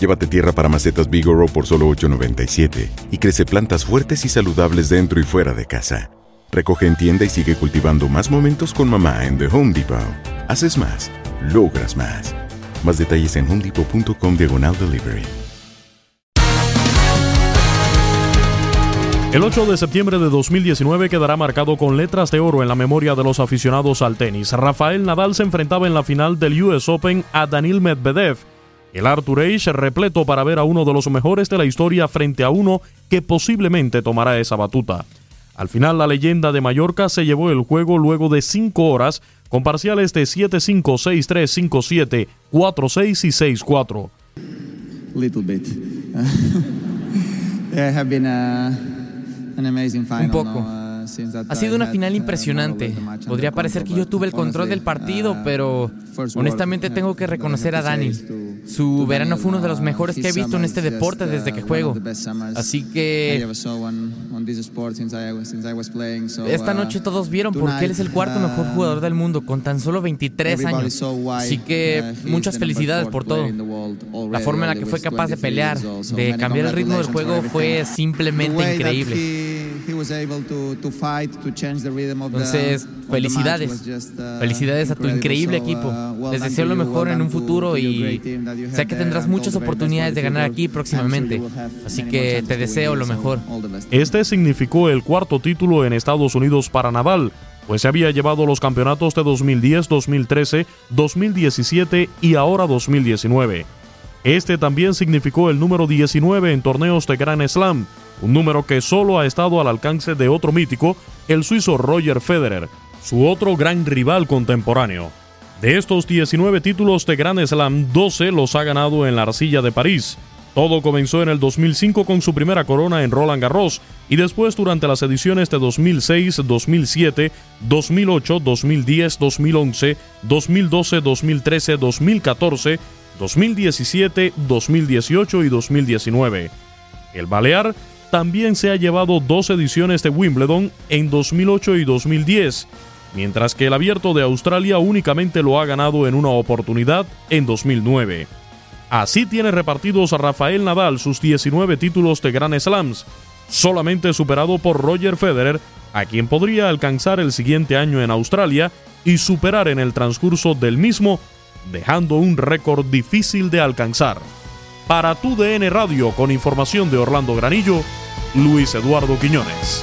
Llévate tierra para macetas Bigoro por solo $8.97 y crece plantas fuertes y saludables dentro y fuera de casa. Recoge en tienda y sigue cultivando más momentos con mamá en The Home Depot. Haces más, logras más. Más detalles en homedepot.com diagonal delivery. El 8 de septiembre de 2019 quedará marcado con letras de oro en la memoria de los aficionados al tenis. Rafael Nadal se enfrentaba en la final del US Open a Danil Medvedev. El Arthur Ashe repleto para ver a uno de los mejores de la historia frente a uno que posiblemente tomará esa batuta. Al final la leyenda de Mallorca se llevó el juego luego de 5 horas con parciales de 7-5, 6-3, 5-7, 4-6 y 6-4. little bit. yeah, have been a, an amazing final. Un poco. uh, Ha sido una final uh, impresionante. Podría parecer que yo tuve el control del partido, uh, pero honestamente tengo que reconocer a Dani. Su verano fue uno de los mejores que he visto en este deporte desde que juego. Así que esta noche todos vieron por qué él es el cuarto mejor jugador del mundo con tan solo 23 everybody años. Así que muchas felicidades por todo. La forma en la que fue capaz de 23 pelear, de cambiar el ritmo del juego fue simplemente increíble. He- he was able to- to fight, to change the rhythm of the- Entonces, felicidades. uh, Felicidades a tu increíble equipo. uh, Les deseo lo you, mejor en un futuro y sé que tendrás all muchas the very best oportunidades de the ganar future. aquí próximamente. you will have Así que te to deseo win lo mejor. all the best. Este significó el cuarto título en Estados Unidos para Nadal, pues se había llevado los campeonatos de 2010, 2013, 2017 y ahora 2019. Este también significó el número 19 en torneos de Grand Slam, un número que solo ha estado al alcance de otro mítico, el suizo Roger Federer, su otro gran rival contemporáneo. De estos 19 títulos de Grand Slam, 12 los ha ganado en la arcilla de París. Todo comenzó en el 2005 con su primera corona en Roland Garros y después durante las ediciones de 2006, 2007, 2008, 2010, 2011, 2012, 2013, 2014, 2017, 2018 y 2019. El Balear también se ha llevado dos ediciones de Wimbledon en 2008 y 2010, mientras que el Abierto de Australia únicamente lo ha ganado en una oportunidad en 2009. Así tiene repartidos a Rafael Nadal sus 19 títulos de Grand Slams, solamente superado por Roger Federer, a quien podría alcanzar el siguiente año en Australia y superar en el transcurso del mismo, dejando un récord difícil de alcanzar. Para tu DN Radio con información de Orlando Granillo, Luis Eduardo Quiñones.